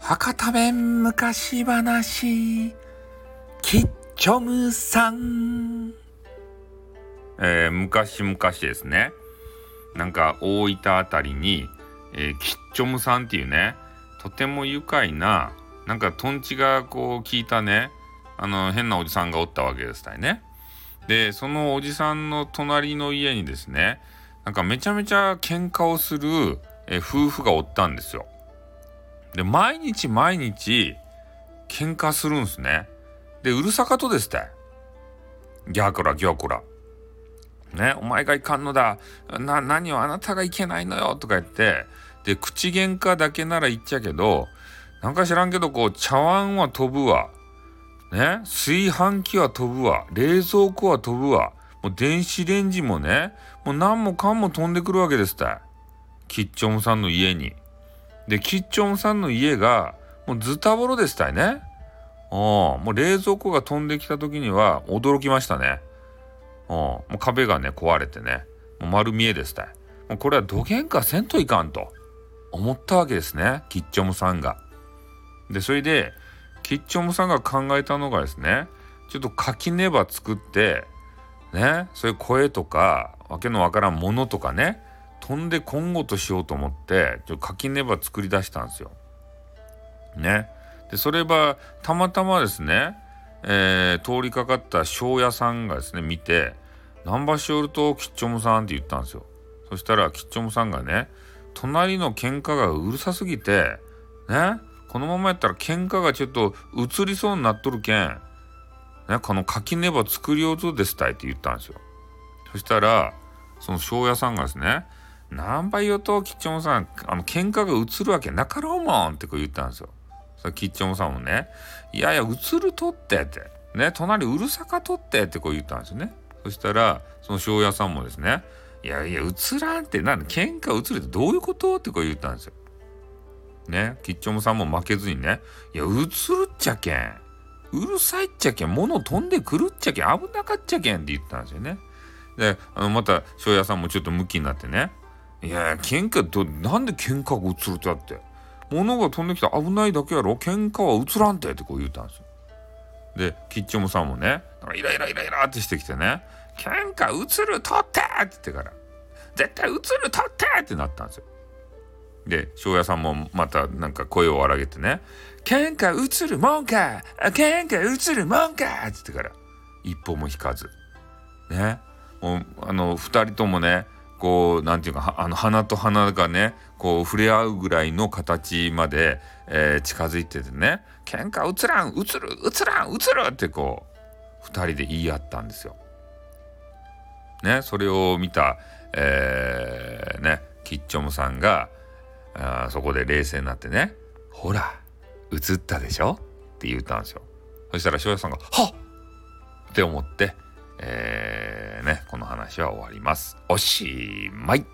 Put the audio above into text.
博多弁昔話キッチョムさんえー、昔々ですねなんか大分あたりに、えー、キッチョムさんっていうねとても愉快ななんかとんちがこう聞いたねあの変なおじさんがおったわけですたいね。でそのおじさんの隣の家にですねなんかめちゃめちゃ喧嘩をする、え、夫婦がおったんですよ。で、毎日毎日、喧嘩するんすね。で、うるさかとですって。ギャーコラ、ギョーコラ。ね、お前がいかんのだ。な、何をあなたがいけないのよ。とか言って、で、口喧嘩だけなら言っちゃけど、なんか知らんけど、こう、茶碗は飛ぶわ。ね、炊飯器は飛ぶわ。冷蔵庫は飛ぶわ。もう電子レンジもね、もう何もかんも飛んでくるわけですって。キッチョンさんの家に。で、キッチョンさんの家が、もうズタボロでしたいね。うん、もう冷蔵庫が飛んできた時には驚きましたね。うん、もう壁がね、壊れてね、もう丸見えでしたい。もうこれはどげんかせんといかんと思ったわけですね、キッチョムさんが。で、それで、キッチョムさんが考えたのがですね、ちょっと垣根場作って、ね、そういう声とか、わけのわからんものとかね、飛んで今後としようと思ってちょ垣根場作り出したんですよ。ね。でそれはたまたまですね、えー、通りかかった庄屋さんがですね見て「何場所おるとキッチョムさん」って言ったんですよ。そしたらキッチョムさんがね隣の喧嘩がうるさすぎてねこのままやったら喧嘩がちょっと移りそうになっとるけん、ね、この垣根場作りようとですたいって言ったんですよ。そしたらその庄屋さんがですね何倍言うとキッチョンさんあの喧嘩が映るわけなかろうもんってこう言ったんですよ。そキッチョンさんもねいやいや映るとってってね隣うるさかとってってこう言ったんですよね。そしたらその庄屋さんもですねいやいや映らんって何喧嘩映るってどういうことってこう言ったんですよ。ねキッチョンさんも負けずにねいや映るっちゃけんうるさいっちゃけん物飛んでくるっちゃけん危なかっちゃけんって言ったんですよね。であのまた庄屋さんもちょっとムキになってね。いや喧嘩どなんで喧嘩が映るってだって。物が飛んできたら危ないだけやろ。喧嘩は映らんてってこう言ったんですよ。でキッチョムさんもねイライライライラってしてきてね。喧嘩映る取ってって言ってから。絶対映る取ってってなったんですよ。で庄屋さんもまたなんか声を荒げてね喧嘩映るもんか喧嘩映るもんかって言ってから一歩も引かずねもうあの二人ともねこうなんていうかあの鼻と鼻がねこう触れ合うぐらいの形まで、えー、近づいててね「喧嘩映らん映る映らん映る!」ってこう2人で言い合ったんですよ。ねそれを見た、えー、ねキッチョムさんがあそこで冷静になってね「ほら映ったでしょ?」って言ったんですよ。そしたら翔也さんが「はっ!」って思ってえー、ね、この話は終わります。おしまい。